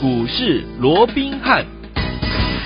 股市罗宾汉。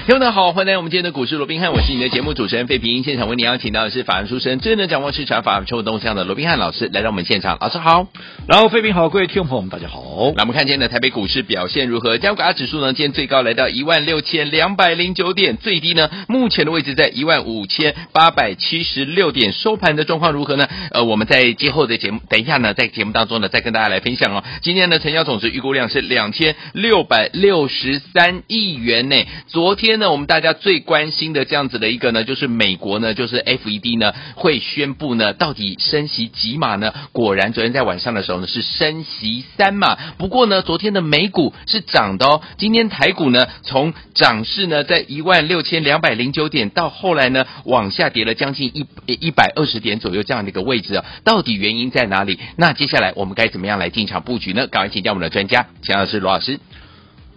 听众们好，欢迎来到我们今天的股市罗宾汉，我是你的节目主持人费平。现场为你邀请到的是法案出身、真能掌握市场、法案秋动向的罗宾汉老师来到我们现场，老师好。然后费平好，各位听众朋友们大家好。那我们看今天的台北股市表现如何？加股指数呢，今天最高来到一万六千两百零九点，最低呢目前的位置在一万五千八百七十六点，收盘的状况如何呢？呃，我们在今后的节目，等一下呢，在节目当中呢，再跟大家来分享哦。今天的成交总值预估量是两千六百六十三亿元呢。昨天天呢，我们大家最关心的这样子的一个呢，就是美国呢，就是 FED 呢会宣布呢，到底升息几码呢？果然，昨天在晚上的时候呢，是升息三码。不过呢，昨天的美股是涨的哦。今天台股呢，从涨势呢，在一万六千两百零九点，到后来呢，往下跌了将近一一百二十点左右这样的一个位置啊。到底原因在哪里？那接下来我们该怎么样来进场布局呢？赶快请教我们的专家，请的是罗老师。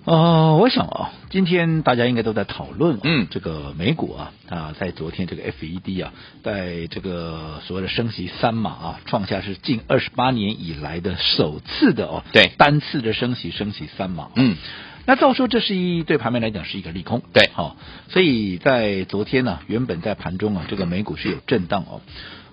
呃，我想啊，今天大家应该都在讨论，嗯，这个美股啊啊，在昨天这个 FED 啊，在这个所谓的升息三码啊，创下是近二十八年以来的首次的哦，对，单次的升息升息三码，嗯，那照说这是一对盘面来讲是一个利空，对，好、哦，所以在昨天呢、啊，原本在盘中啊，这个美股是有震荡哦，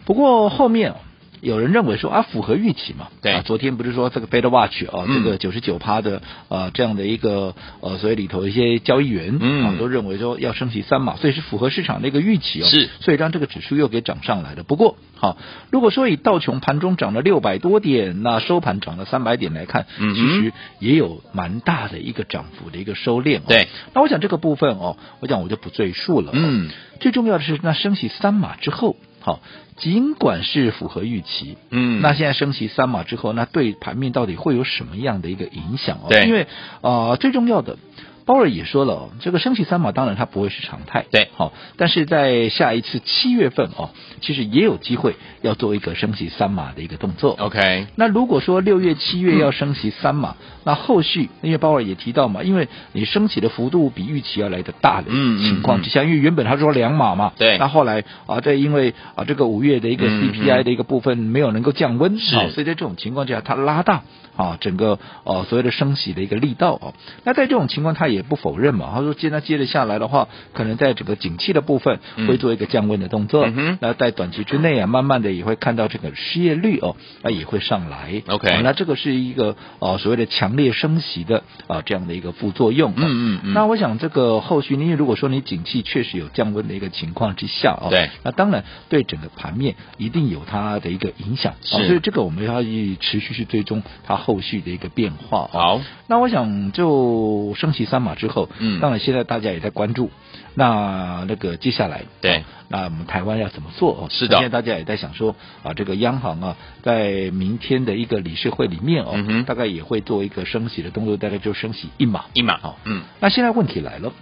不过后面、啊。有人认为说啊，符合预期嘛？对啊，昨天不是说这个 Fed Watch 啊，嗯、这个九十九趴的呃这样的一个呃，所以里头一些交易员嗯啊都认为说要升息三码，所以是符合市场的一个预期哦。是，所以让这个指数又给涨上来了。不过好、啊，如果说以道琼盘中涨了六百多点，那收盘涨了三百点来看，嗯，其实也有蛮大的一个涨幅的一个收敛、哦。对，那我想这个部分哦，我讲我就不赘述了、哦。嗯，最重要的是那升息三码之后。好，尽管是符合预期，嗯，那现在升息三码之后，那对盘面到底会有什么样的一个影响哦？对，因为啊、呃，最重要的。鲍尔也说了哦，这个升息三码当然它不会是常态，对，好，但是在下一次七月份哦，其实也有机会要做一个升息三码的一个动作。OK，那如果说六月、七月要升息三码，嗯、那后续因为鲍尔也提到嘛，因为你升息的幅度比预期要来得大的情况之下，嗯嗯嗯、因为原本他说两码嘛，对，那后来啊，这因为啊这个五月的一个 CPI 的一个部分没有能够降温，是、嗯，所以在这种情况之下，它拉大啊整个呃、啊、所谓的升息的一个力道哦、啊，那在这种情况，他也不否认嘛。他说，接那接着下来的话，可能在整个景气的部分会做一个降温的动作。嗯、那在短期之内啊，慢慢的也会看到这个失业率哦，那也会上来。OK，、啊、那这个是一个呃所谓的强烈升息的啊这样的一个副作用。嗯嗯嗯。那我想这个后续，因为如果说你景气确实有降温的一个情况之下哦，对，那当然对整个盘面一定有它的一个影响。所以这个我们要持续去追踪它后续的一个变化。好，那我想就升息三码之后，嗯，当然现在大家也在关注，那那个接下来，对，哦、那我们台湾要怎么做？哦，是的，现在大家也在想说啊，这个央行啊，在明天的一个理事会里面哦，嗯、大概也会做一个升息的动作，大概就升息一码，一码，哦，嗯，那现在问题来了，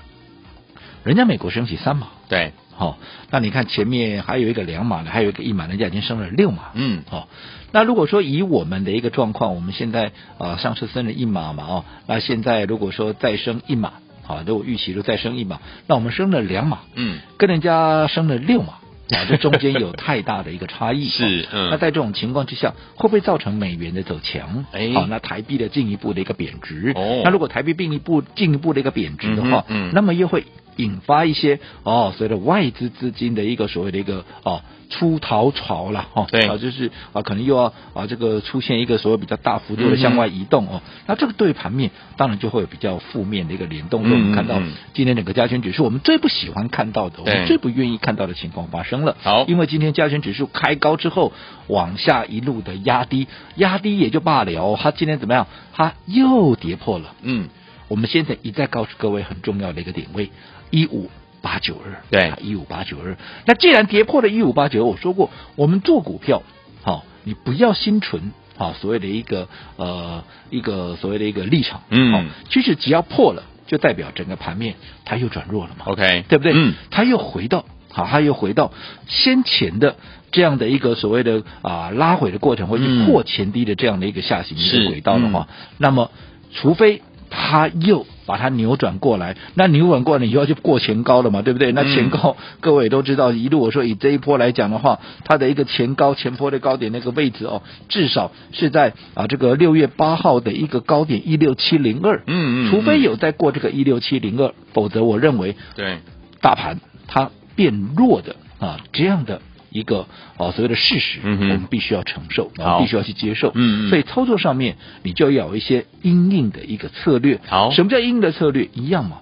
人家美国升息三码，对，好，那你看前面还有一个两码的，还有一个一码，人家已经升了六码，嗯，好，那如果说以我们的一个状况，我们现在啊上次升了一码嘛，哦，那现在如果说再升一码。啊，那我预期都再升一码，那我们升了两码，嗯，跟人家升了六码，啊，这中间有太大的一个差异，是，嗯，那在这种情况之下，会不会造成美元的走强？哎，好，那台币的进一步的一个贬值，哦，那如果台币进一步进一步的一个贬值的话，嗯，嗯。那么又会引发一些哦，所谓的外资资金的一个所谓的一个哦。出逃潮了哈，对啊，就是啊，可能又要啊，这个出现一个所谓比较大幅度的向外移动哦，嗯、那这个对盘面当然就会有比较负面的一个联动。嗯、我们看到今天整个加权指数，我们最不喜欢看到的，我们最不愿意看到的情况发生了。好，因为今天加权指数开高之后往下一路的压低，压低也就罢了，它今天怎么样？它又跌破了。嗯，我们现在一再告诉各位很重要的一个点位一五。八九二，对，一五八九二。那既然跌破了一五八九二，我说过，我们做股票，好、哦，你不要心存啊所谓的一个呃一个所谓的一个立场，嗯、哦，其实只要破了，就代表整个盘面它又转弱了嘛，OK，对不对？嗯，它又回到好，它又回到先前的这样的一个所谓的啊、呃、拉回的过程，或者破前低的这样的一个下行的轨道的话，嗯、那么除非它又。把它扭转过来。那扭转过来以后就过前高了嘛，对不对？那前高、嗯、各位都知道，一路我说以这一波来讲的话，它的一个前高前波的高点那个位置哦，至少是在啊这个六月八号的一个高点一六七零二。嗯嗯。除非有再过这个一六七零二，否则我认为对大盘它变弱的啊这样的。一个啊，所谓的事实，嗯、我们必须要承受，必须要去接受。嗯嗯。所以操作上面，你就要有一些因应的一个策略。好，什么叫因应的策略？一样嘛。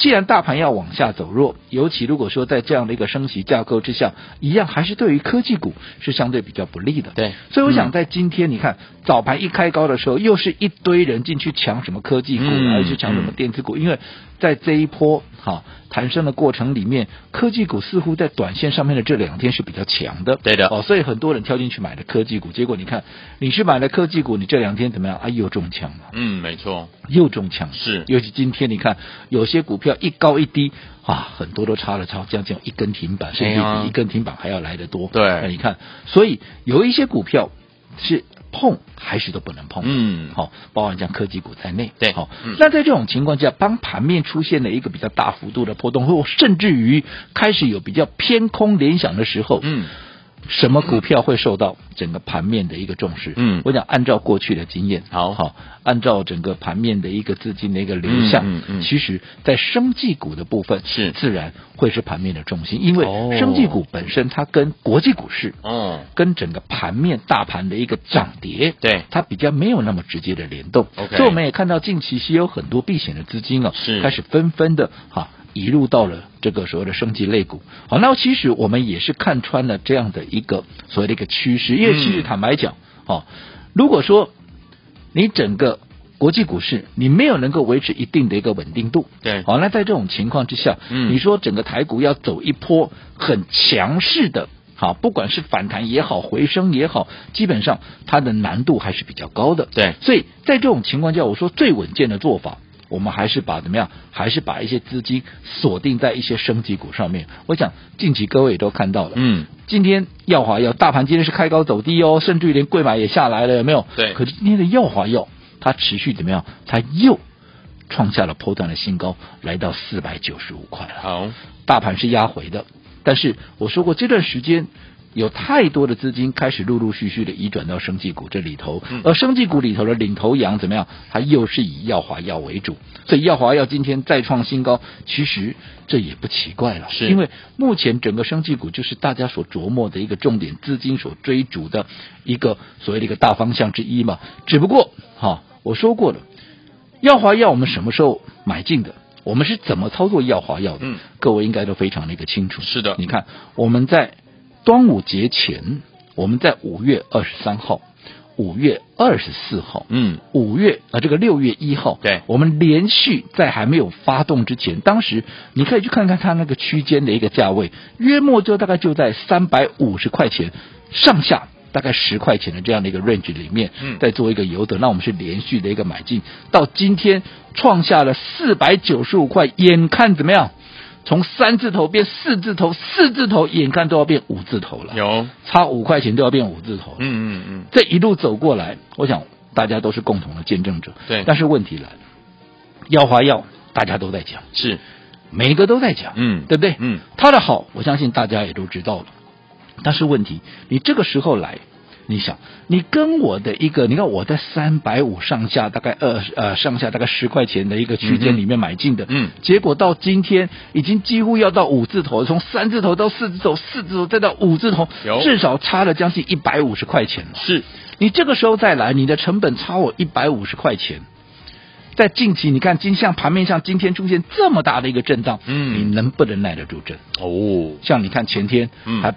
既然大盘要往下走弱，尤其如果说在这样的一个升息架构之下，一样还是对于科技股是相对比较不利的。对。所以我想在今天，你看、嗯、早盘一开高的时候，又是一堆人进去抢什么科技股，还、嗯、是抢什么电子股，嗯、因为在这一波哈。弹升的过程里面，科技股似乎在短线上面的这两天是比较强的。对的哦，所以很多人跳进去买了科技股，结果你看，你是买了科技股，你这两天怎么样啊？又中枪了。嗯，没错，又中枪。是，尤其今天你看，有些股票一高一低啊，很多都差了差将近一根停板，甚至比一根停板还要来得多。对，那你看，所以有一些股票是。碰还是都不能碰，嗯，好，包含像科技股在内，对，好，嗯，那在这种情况下，当盘面出现了一个比较大幅度的波动，或甚至于开始有比较偏空联想的时候，嗯。什么股票会受到整个盘面的一个重视？嗯，我讲按照过去的经验，好。好按照整个盘面的一个资金的一个流向，嗯嗯，其实，在生技股的部分是。自然会是盘面的重心，因为生技股本身它跟国际股市，哦，跟整个盘面大盘的一个涨跌，对，它比较没有那么直接的联动。所以我们也看到近期是有很多避险的资金啊，是。开始纷纷的哈。移入到了这个所谓的升级类股，好，那其实我们也是看穿了这样的一个所谓的一个趋势，因为其实坦白讲，啊，如果说你整个国际股市你没有能够维持一定的一个稳定度，对，好，那在这种情况之下，嗯，你说整个台股要走一波很强势的，好，不管是反弹也好，回升也好，基本上它的难度还是比较高的，对，所以在这种情况下，我说最稳健的做法。我们还是把怎么样？还是把一些资金锁定在一些升级股上面。我想近期各位也都看到了，嗯，今天耀华药大盘今天是开高走低哦，甚至于连贵买也下来了，有没有？对。可是今天的耀华药它持续怎么样？它又创下了波段的新高，来到四百九十五块了。好，大盘是压回的，但是我说过这段时间。有太多的资金开始陆陆续续的移转到生技股这里头，而生技股里头的领头羊怎么样？它又是以药华药为主，所以药华药今天再创新高，其实这也不奇怪了，是因为目前整个生技股就是大家所琢磨的一个重点，资金所追逐的一个所谓的一个大方向之一嘛。只不过哈，我说过了，药华药我们什么时候买进的？我们是怎么操作药华药的？嗯，各位应该都非常的一个清楚。是的，你看我们在。端午节前，我们在五月二十三号、五月二十四号，嗯，五月啊，这个六月一号，对，我们连续在还没有发动之前，当时你可以去看看它那个区间的一个价位，约莫就大概就在三百五十块钱上下，大概十块钱的这样的一个 range 里面，嗯，在做一个游走。那我们是连续的一个买进，到今天创下了四百九十五块，眼看怎么样？从三字头变四字头，四字头眼看都要变五字头了，有差五块钱都要变五字头。嗯嗯嗯，这一路走过来，我想大家都是共同的见证者。对，但是问题来了，药华药大家都在讲，是每一个都在讲，嗯，对不对？嗯，它的好，我相信大家也都知道了。但是问题，你这个时候来。你想，你跟我的一个，你看我在三百五上下，大概二呃上下大概十块钱的一个区间里面买进的，嗯，结果到今天已经几乎要到五字头，从三字头到四字头，四字头再到五字头，至少差了将近一百五十块钱了。是你这个时候再来，你的成本差我一百五十块钱，在近期你看今像盘面上今天出现这么大的一个震荡，嗯，你能不能耐得住震？哦，像你看前天，嗯，还。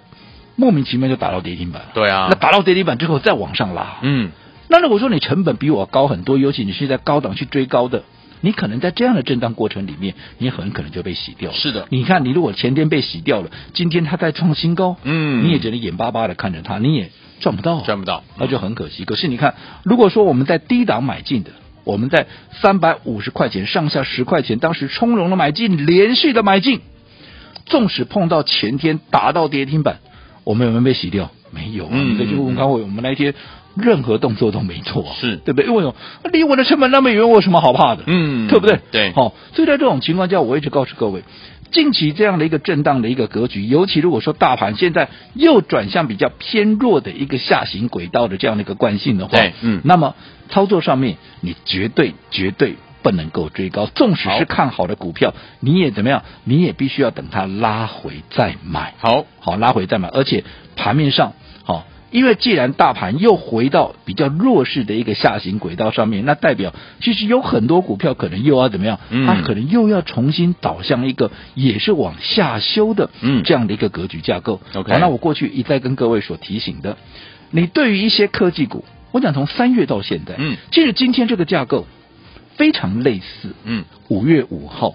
莫名其妙就打到跌停板。了，对啊，那打到跌停板之后再往上拉，嗯，那如果说你成本比我高很多，尤其你是在高档去追高的，你可能在这样的震荡过程里面，你很可能就被洗掉了。是的，你看你如果前天被洗掉了，今天它在创新高，嗯，你也只能眼巴巴的看着它，你也赚不到，赚不到，那就很可惜。可是你看，如果说我们在低档买进的，我们在三百五十块钱上下十块钱，当时从容的买进，连续的买进，纵使碰到前天打到跌停板。我们有没有被洗掉？没有啊！你再去问问看，我们那天任何动作都没做，是对不对？因为离我的成本那么远，我有什么好怕的？嗯，对不对？对，好、哦，所以在这种情况下，我一直告诉各位，近期这样的一个震荡的一个格局，尤其如果说大盘现在又转向比较偏弱的一个下行轨道的这样的一个惯性的话，嗯，那么操作上面你绝对绝对不能够追高，纵使是看好的股票，你也怎么样？你也必须要等它拉回再买，好好拉回再买，而且盘面上好。哦因为既然大盘又回到比较弱势的一个下行轨道上面，那代表其实有很多股票可能又要怎么样？嗯，它可能又要重新导向一个也是往下修的嗯这样的一个格局架构。OK，好，那我过去一再跟各位所提醒的，你对于一些科技股，我想从三月到现在，嗯，其实今天这个架构非常类似，嗯，五月五号。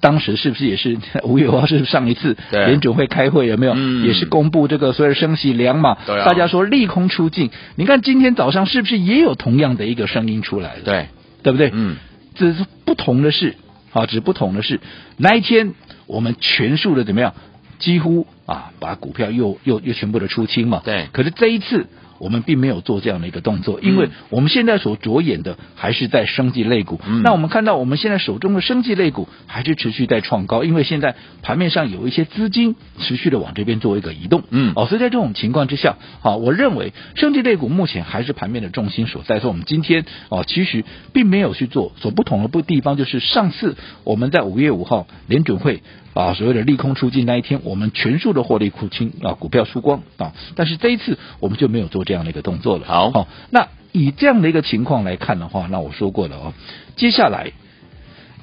当时是不是也是 五月五号是上一次联准会开会有没有？嗯、也是公布这个所谓的升息两码，啊、大家说利空出尽。你看今天早上是不是也有同样的一个声音出来了？对，对不对？嗯，只是不同的是，啊，只是不同的是，那一天我们全数的怎么样？几乎啊，把股票又又又全部的出清嘛。对，可是这一次。我们并没有做这样的一个动作，因为我们现在所着眼的还是在生技类股。嗯、那我们看到我们现在手中的生技类股还是持续在创高，因为现在盘面上有一些资金持续的往这边做一个移动。嗯，哦，所以在这种情况之下，好，我认为生技类股目前还是盘面的重心所在。所以我们今天哦，其实并没有去做所不同的不地方，就是上次我们在五月五号联准会。啊，所谓的利空出尽那一天，我们全数的获利出清啊，股票输光啊。但是这一次我们就没有做这样的一个动作了。好，好，那以这样的一个情况来看的话，那我说过了哦，接下来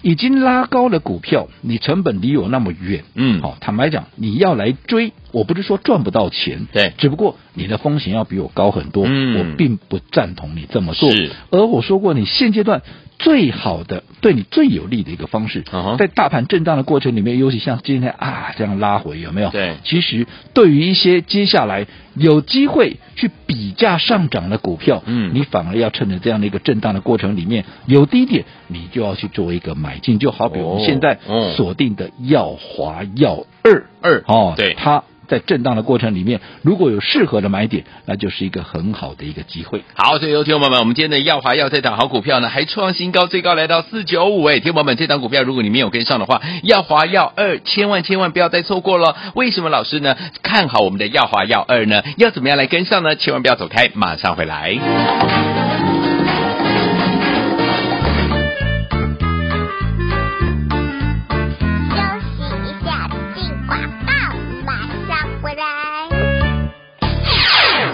已经拉高了股票，你成本离我那么远，嗯，好，坦白讲，你要来追，我不是说赚不到钱，对，只不过你的风险要比我高很多，嗯，我并不赞同你这么做。是，而我说过，你现阶段。最好的对你最有利的一个方式，uh huh. 在大盘震荡的过程里面，尤其像今天啊这样拉回，有没有？对，其实对于一些接下来有机会去比价上涨的股票，嗯，你反而要趁着这样的一个震荡的过程里面有低点，你就要去做一个买进，就好比我们现在锁定的耀华耀二二哦，对它。在震荡的过程里面，如果有适合的买点，那就是一个很好的一个机会。好，所以有听众友们，我们今天的耀华耀这档好股票呢，还创新高，最高来到四九五。哎，听友们，这档股票如果你没有跟上的话，耀华耀二千万千万不要再错过了。为什么老师呢看好我们的耀华耀二呢？要怎么样来跟上呢？千万不要走开，马上回来。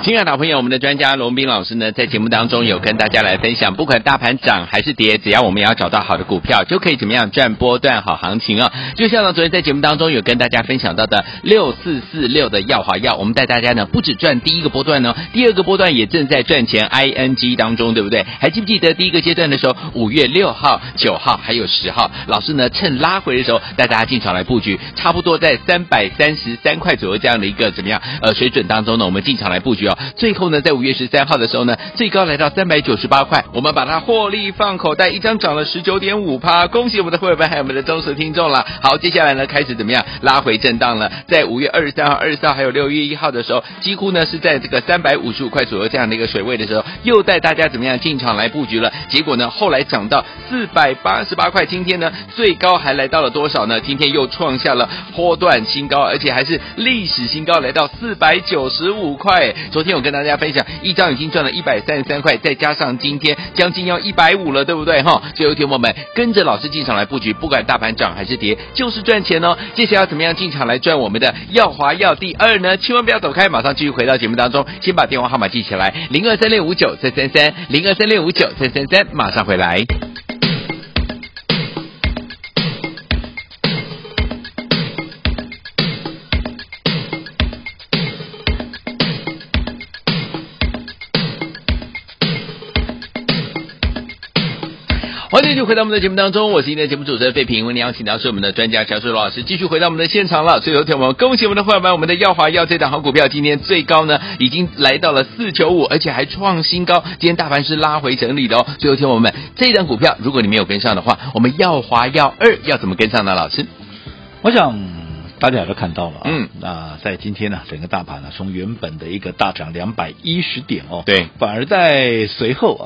亲爱的朋友，我们的专家龙斌老师呢，在节目当中有跟大家来分享，不管大盘涨还是跌，只要我们也要找到好的股票，就可以怎么样赚波段好行情啊！就像呢，昨天在节目当中有跟大家分享到的六四四六的耀华耀，我们带大家呢不止赚第一个波段呢，第二个波段也正在赚钱 ING 当中，对不对？还记不记得第一个阶段的时候，五月六号、九号还有十号，老师呢趁拉回的时候带大家进场来布局，差不多在三百三十三块左右这样的一个怎么样呃水准当中呢，我们进场来布局哦。最后呢，在五月十三号的时候呢，最高来到三百九十八块，我们把它获利放口袋，一张涨了十九点五趴，恭喜我们的会员们还有我们的忠实听众了。好，接下来呢开始怎么样拉回震荡了？在五月二十三号、二十四号还有六月一号的时候，几乎呢是在这个三百五十五块左右这样的一个水位的时候，又带大家怎么样进场来布局了？结果呢，后来涨到四百八十八块，今天呢最高还来到了多少呢？今天又创下了波段新高，而且还是历史新高，来到四百九十五块。昨天我跟大家分享，一张已经赚了一百三十三块，再加上今天将近要一百五了，对不对哈？所以有听友们跟着老师进场来布局，不管大盘涨还是跌，就是赚钱哦。接下来要怎么样进场来赚我们的耀华耀第二呢？千万不要走开，马上继续回到节目当中，先把电话号码记起来，零二三六五九三三三，零二三六五九三三三，马上回来。欢迎继续回到我们的节目当中，我是今天的节目主持人费平。为您邀请到是我们的专家乔树罗老师，继续回到我们的现场了。所以有请我们恭喜我们的会员们，我们的耀华耀这档好股票，今天最高呢已经来到了四九五，而且还创新高。今天大盘是拉回整理的哦。所以有请我们这档股票，如果你没有跟上的话，我们耀华耀二要怎么跟上呢？老师，我想大家也都看到了啊，嗯，那在今天呢，整个大盘呢，从原本的一个大涨两百一十点哦，对，反而在随后啊。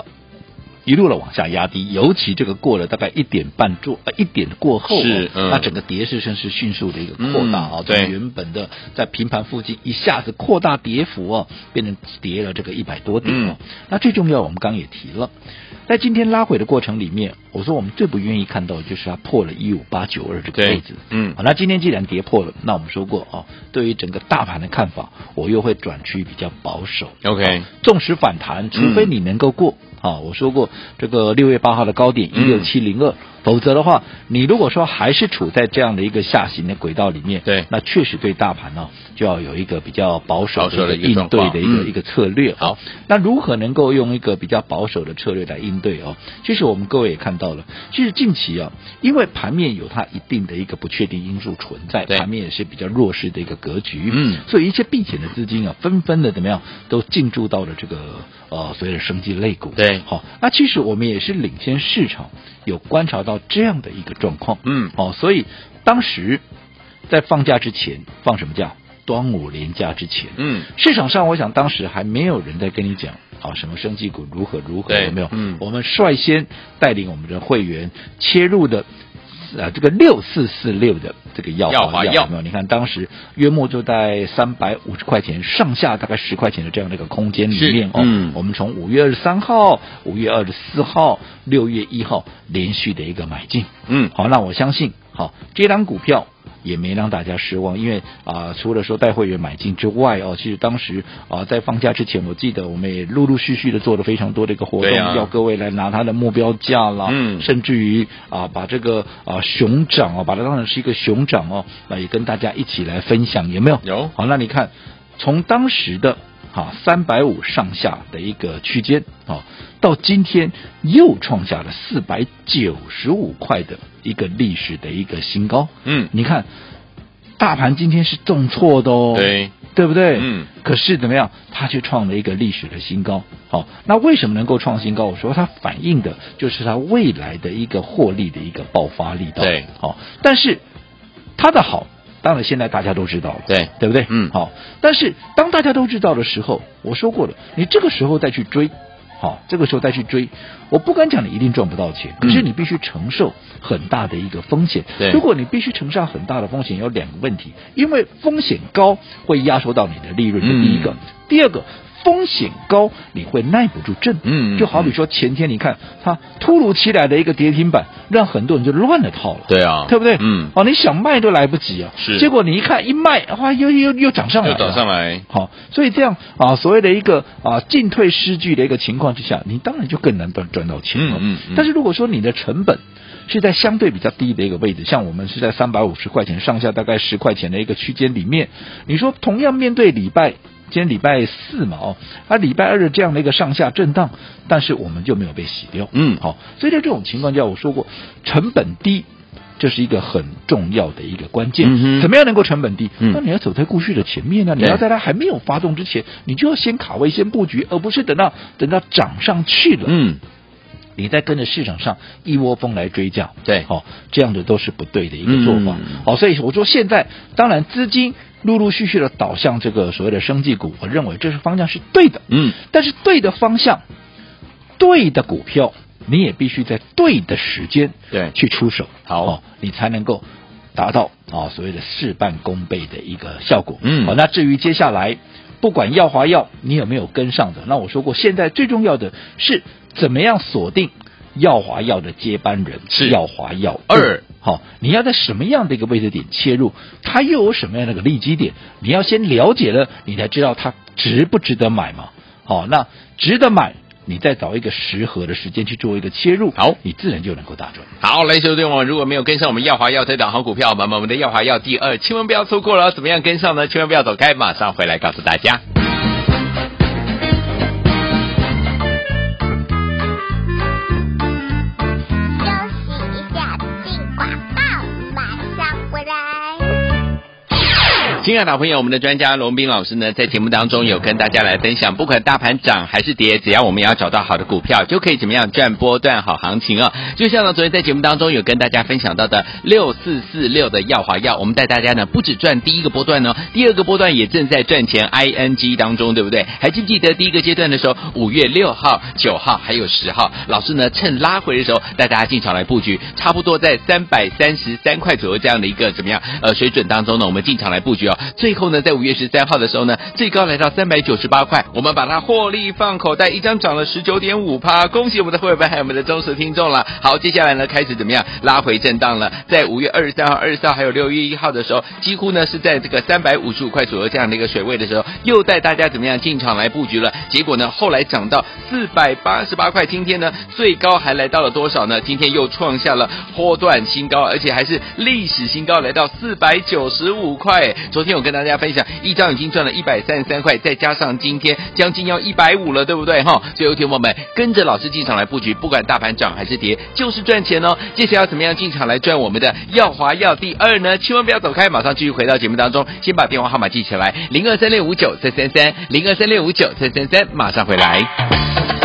一路的往下压低，尤其这个过了大概一点半做呃一点过后，是，嗯、那整个跌势声是迅速的一个扩大啊、嗯，对，原本的在平盘附近一下子扩大跌幅哦，变成跌了这个一百多点哦、嗯。那最重要，我们刚刚也提了，在今天拉回的过程里面，我说我们最不愿意看到的就是它破了一五八九二这个位置，嗯，好，那今天既然跌破了，那我们说过哦，对于整个大盘的看法，我又会转趋比较保守，OK，纵使反弹，除非你能够过。嗯啊，我说过这个六月八号的高点一六七零二，否则的话，你如果说还是处在这样的一个下行的轨道里面，对，那确实对大盘呢就要有一个比较保守的应对的一个一个，一个策略。好，那如何能够用一个比较保守的策略来应对哦？其实我们各位也看到了，其实近期啊，因为盘面有它一定的一个不确定因素存在，盘面也是比较弱势的一个格局，嗯，所以一些避险的资金啊，纷纷的怎么样都进驻到了这个呃所谓的生机类股。对，好，那其实我们也是领先市场，有观察到这样的一个状况，嗯，哦，所以当时在放假之前放什么假？端午连假之前，嗯，市场上我想当时还没有人在跟你讲，啊，什么生技股如何如何，有没有？嗯，我们率先带领我们的会员切入的。啊，这个六四四六的这个药华药有没有？你看当时约莫就在三百五十块钱上下，大概十块钱的这样的一个空间里面哦。嗯，我们从五月二十三号、五月二十四号、六月一号连续的一个买进。嗯，好，那我相信，好，这张股票。也没让大家失望，因为啊、呃，除了说带会员买进之外哦，其实当时啊、呃，在放假之前，我记得我们也陆陆续续的做了非常多的一个活动，啊、要各位来拿它的目标价啦，嗯，甚至于啊、呃，把这个啊、呃、熊掌哦，把它当成是一个熊掌哦，那也跟大家一起来分享，有没有？有。好，那你看从当时的哈三百五上下的一个区间啊，到今天又创下了四百九十五块的。一个历史的一个新高，嗯，你看，大盘今天是重挫的哦，对，对不对？嗯，可是怎么样，它却创了一个历史的新高。好，那为什么能够创新高？我说它反映的就是它未来的一个获利的一个爆发力道。对，好，但是它的好，当然现在大家都知道了，对，对不对？嗯，好，但是当大家都知道的时候，我说过了，你这个时候再去追。好，这个时候再去追，我不敢讲你一定赚不到钱，可是你必须承受很大的一个风险。对，如果你必须承受很大的风险，有两个问题，因为风险高会压缩到你的利润，这第一个，第二个。风险高，你会耐不住震。嗯，就好比说前天你看它突如其来的一个跌停板，让很多人就乱了套了。对啊，对不对？嗯，哦，你想卖都来不及啊。是。结果你一看一卖，哇，又又又涨上来了。又涨上来。好，所以这样啊，所谓的一个啊进退失据的一个情况之下，你当然就更难赚赚到钱。嗯嗯，嗯。但是如果说你的成本是在相对比较低的一个位置，像我们是在三百五十块钱上下，大概十块钱的一个区间里面，你说同样面对礼拜。今天礼拜四嘛，哦，啊，礼拜二的这样的一个上下震荡，但是我们就没有被洗掉，嗯，好，所以在这种情况下，我说过，成本低，这是一个很重要的一个关键。嗯，怎么样能够成本低？嗯，那你要走在故事的前面呢，你要在它还没有发动之前，你就要先卡位、先布局，而不是等到等到涨上去了，嗯，你再跟着市场上一窝蜂来追价，对，好，这样的都是不对的一个做法。嗯，好，所以我说现在当然资金。陆陆续续的导向这个所谓的生技股，我认为这是方向是对的，嗯，但是对的方向，对的股票，你也必须在对的时间对。去出手，好，哦，你才能够达到啊所谓的事半功倍的一个效果，嗯，好，那至于接下来不管药华药你有没有跟上的，那我说过，现在最重要的是怎么样锁定耀华药的接班人是。药华药二。好，你要在什么样的一个位置点切入？它又有什么样的一个利基点？你要先了解了，你才知道它值不值得买嘛。好，那值得买，你再找一个适合的时间去做一个切入，好，你自然就能够大赚。好，来，兄弟们，如果没有跟上我们耀华耀这档好股票，那么我们的耀华耀第二，千万不要错过了。怎么样跟上呢？千万不要走开，马上回来告诉大家。亲爱的朋友，我们的专家龙斌老师呢，在节目当中有跟大家来分享，不管大盘涨还是跌，只要我们要找到好的股票，就可以怎么样赚波段好行情啊、就像呢，昨天在节目当中有跟大家分享到的六四四六的耀华药，我们带大家呢不止赚第一个波段、哦，第二个波段也正在赚钱 ING 当中，对不对？还记不记得第一个阶段的时候，五月六号、九号还有十号，老师呢趁拉回的时候带大家进场来布局，差不多在三百三十三块左右这样的一个怎么样呃水准当中呢，我们进场来布局哦。最后呢，在五月十三号的时候呢，最高来到三百九十八块，我们把它获利放口袋，一张涨了十九点五趴，恭喜我们的会员还有我们的忠实听众了。好，接下来呢，开始怎么样拉回震荡了？在五月二十三号、二十号还有六月一号的时候，几乎呢是在这个三百五十五块左右这样的一个水位的时候，又带大家怎么样进场来布局了？结果呢，后来涨到四百八十八块，今天呢最高还来到了多少呢？今天又创下了波段新高，而且还是历史新高，来到四百九十五块。昨天。今天我跟大家分享，一张已经赚了一百三十三块，再加上今天将近要一百五了，对不对哈？所以，有听友们跟着老师进场来布局，不管大盘涨还是跌，就是赚钱哦。接下来要怎么样进场来赚我们的耀华耀第二呢？千万不要走开，马上继续回到节目当中，先把电话号码记起来，零二三六五九三三三，零二三六五九三三三，马上回来。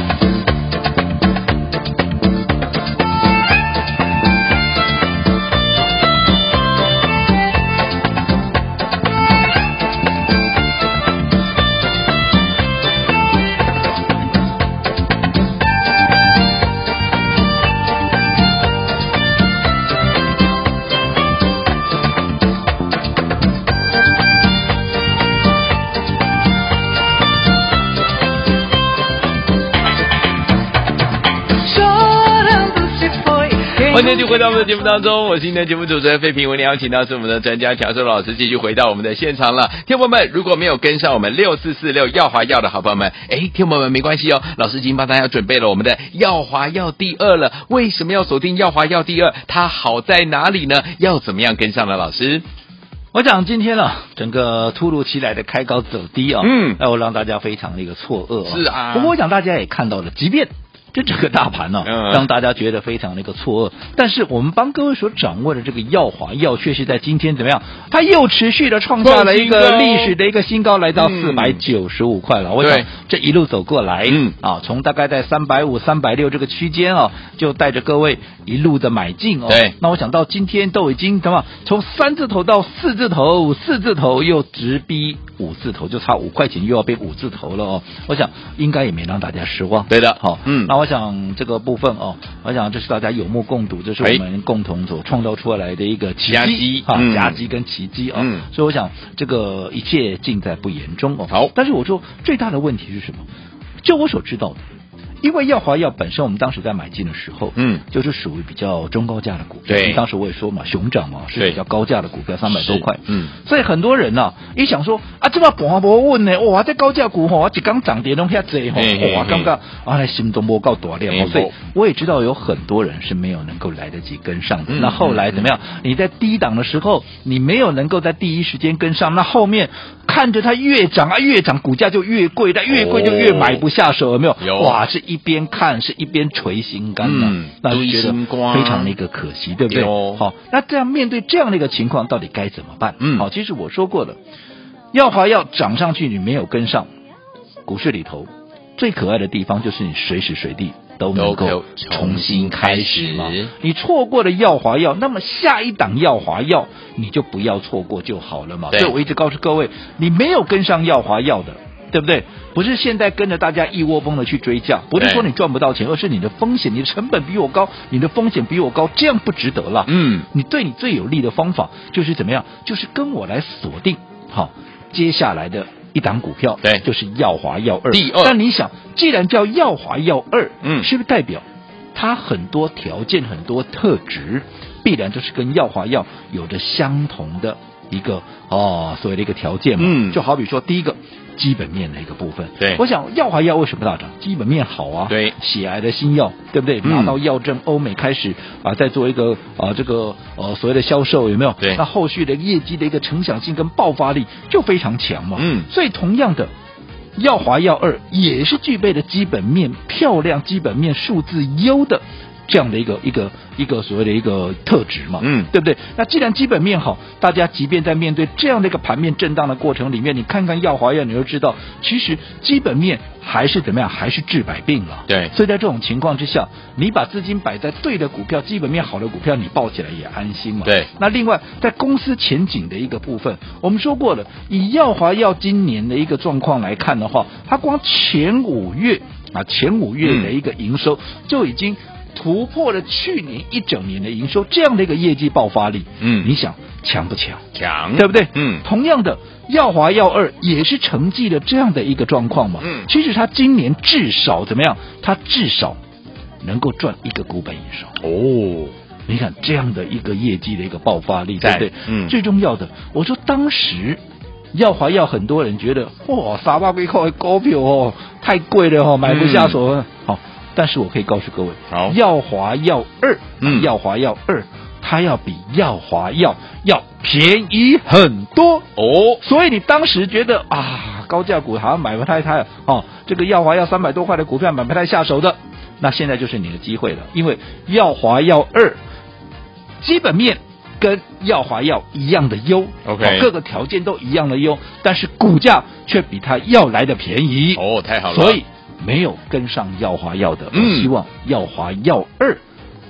欢迎继续回到我们的节目当中，我是今天节目主持人费平，为您邀请到是我们的专家乔寿老师，继续回到我们的现场了。听友们，如果没有跟上我们六四四六耀华耀的好朋友们，哎，听友们没关系哦，老师已经帮大家准备了我们的耀华耀第二了。为什么要锁定耀华耀第二？它好在哪里呢？要怎么样跟上呢？老师，我想今天啊，整个突如其来的开高走低啊，嗯，那我让大家非常的一个错愕啊。是啊，不过我想大家也看到了，即便。这整个大盘呢、啊，让大家觉得非常的一个错愕。但是我们帮各位所掌握的这个耀华耀，确实在今天怎么样？它又持续的创下了一个历史的一个新高，来到四百九十五块了。嗯、我想这一路走过来，嗯啊，从大概在三百五、三百六这个区间啊，就带着各位一路的买进哦。对，那我想到今天都已经怎么从三字头到四字头，四字头又直逼五字头，就差五块钱又要变五字头了哦。我想应该也没让大家失望。对的，好，嗯，那我想这个部分哦，我想这是大家有目共睹，这是我们共同所创造出来的一个奇迹啊，夹击跟奇迹啊。嗯，所以我想这个一切尽在不言中哦。好，但是我说最大的问题是什么？就我所知道的。因为耀华药本身，我们当时在买进的时候，嗯，就是属于比较中高价的股票。对，当时我也说嘛，熊掌嘛是比较高价的股票，三百多块。嗯，所以很多人呢、啊，一想说啊，这么博博问呢，哇，这高价股哈，一刚涨跌都遐济哈，哇，刚刚啊，心中波够大量。所以我也知道有很多人是没有能够来得及跟上的。那后来怎么样？你在低档的时候，你没有能够在第一时间跟上，那后面看着它越涨啊越涨，股价就越贵，但越贵就越买不下手，有没有？有。哇，是。一边看是一边捶心肝的，嗯、那就觉得非常的一个可惜，对不对？好，那这样面对这样的一个情况，到底该怎么办？嗯，好，其实我说过了，耀华要涨上去，你没有跟上，股市里头最可爱的地方就是你随时随地都能够重新开始嘛。你错过了耀华药，那么下一档耀华药你就不要错过就好了嘛。所以我一直告诉各位，你没有跟上耀华药的。对不对？不是现在跟着大家一窝蜂的去追价，不是说你赚不到钱，而是你的风险，你的成本比我高，你的风险比我高，这样不值得了。嗯，你对你最有利的方法就是怎么样？就是跟我来锁定好接下来的一档股票，对，就是耀华耀二。第二，但你想，既然叫耀华耀二，嗯，是不是代表它很多条件、很多特质，必然就是跟耀华耀有着相同的一个哦所谓的一个条件嘛？嗯，就好比说第一个。基本面的一个部分，对，我想耀华药为什么大涨？基本面好啊，对，血癌的新药，对不对？拿到药证，欧美开始啊，在做一个啊这个呃所谓的销售，有没有？对，那后续的业绩的一个成长性跟爆发力就非常强嘛。嗯，所以同样的，耀华药二也是具备的基本面漂亮、基本面数字优的。这样的一个一个一个所谓的一个特质嘛，嗯，对不对？那既然基本面好，大家即便在面对这样的一个盘面震荡的过程里面，你看看耀华药，你就知道，其实基本面还是怎么样，还是治百病了。对，所以在这种情况之下，你把资金摆在对的股票，基本面好的股票，你抱起来也安心嘛。对。那另外，在公司前景的一个部分，我们说过了，以耀华药今年的一个状况来看的话，它光前五月啊，前五月的一个营收就已经。突破了去年一整年的营收，这样的一个业绩爆发力，嗯，你想强不强？强，对不对？嗯，同样的，耀华耀二也是承继了这样的一个状况嘛。嗯，其实它今年至少怎么样？它至少能够赚一个股本以上。哦，你看这样的一个业绩的一个爆发力，对不对？嗯，最重要的，我说当时耀华耀很多人觉得哇，三百几块的股票哦，太贵了哦，买不下手。嗯、好。但是我可以告诉各位，好，耀华耀二，嗯，耀华耀二，它要比耀华耀要便宜很多。哦。所以你当时觉得啊，高价股好像买不太太哦，这个耀华药三百多块的股票买不太下手的，那现在就是你的机会了，因为耀华耀二基本面跟耀华药一样的优，OK，哦，各个条件都一样的优，但是股价却比它要来的便宜。哦，太好了，所以。没有跟上耀华药的，嗯、我希望耀华药二，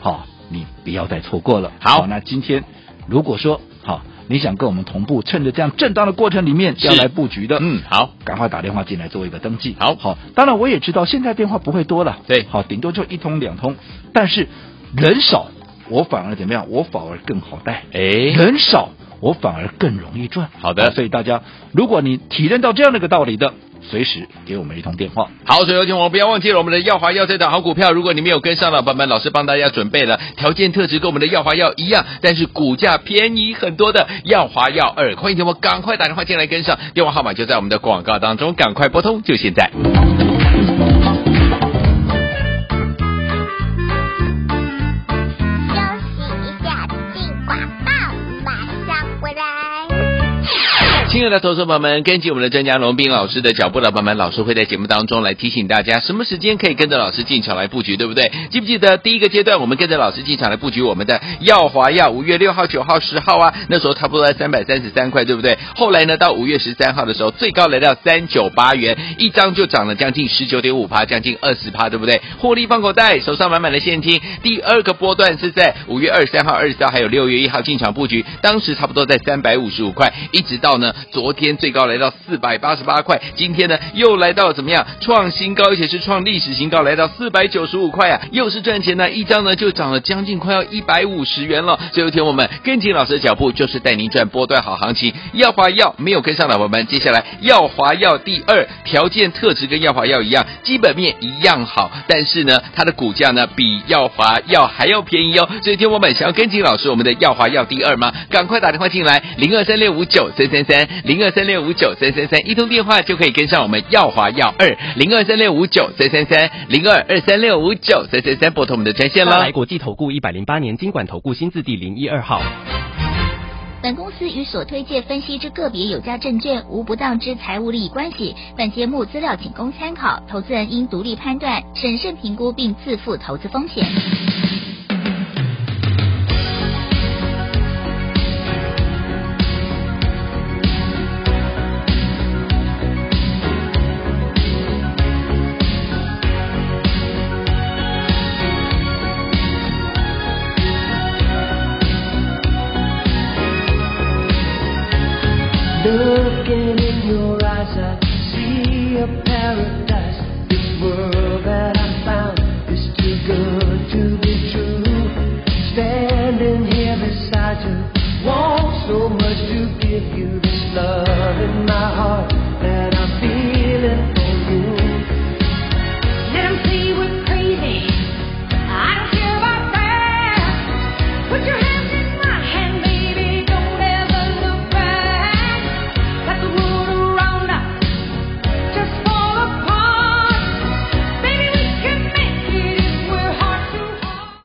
好，你不要再错过了。好，好，那今天如果说好，你想跟我们同步，趁着这样震荡的过程里面要来布局的，嗯，好，赶快打电话进来做一个登记。好，好，当然我也知道现在电话不会多了，对，好，顶多就一通两通，但是人少，我反而怎么样？我反而更好带，哎，人少，我反而更容易赚。好的，所以大家，如果你体认到这样的一个道理的。随时给我们一通电话。好，所以有请我们不要忘记了我们的耀华药这档好股票。如果你没有跟上的伙伴们，老师帮大家准备了条件特质跟我们的耀华药一样，但是股价便宜很多的耀华药二，欢迎听我们赶快打电话进来跟上，电话号码就在我们的广告当中，赶快拨通，就现在。亲爱的投资朋友们，根据我们的专家龙斌老师的脚步，老板们，老师会在节目当中来提醒大家，什么时间可以跟着老师进场来布局，对不对？记不记得第一个阶段，我们跟着老师进场来布局我们的耀华药，五月六号、九号、十号啊，那时候差不多在三百三十三块，对不对？后来呢，到五月十三号的时候，最高来到三九八元，一张就涨了将近十九点五趴，将近二十趴，对不对？获利放口袋，手上满满的现金。第二个波段是在五月二十三号、二十四号，还有六月一号进场布局，当时差不多在三百五十五块，一直到呢。昨天最高来到四百八十八块，今天呢又来到了怎么样创新高，而且是创历史新高，来到四百九十五块啊，又是赚钱呢，一张呢就涨了将近快要一百五十元了。最后天我们跟紧老师的脚步，就是带您赚波段好行情。耀华药没有跟上的伙伴们，接下来耀华药第二条件特质跟耀华药一样，基本面一样好，但是呢它的股价呢比耀华药还要便宜哦。所以听我们想要跟紧老师我们的耀华药第二吗？赶快打电话进来，零二三六五九三三三。零二三六五九三三三，一通电话就可以跟上我们耀华耀二零二三六五九三三三零二二三六五九三三三，拨通我们的专线了。来国际投顾一百零八年经管投顾新字第零一二号。本公司与所推介分析之个别有价证券无不当之财务利益关系。本节目资料仅供参考，投资人应独立判断、审慎评估并自负投资风险。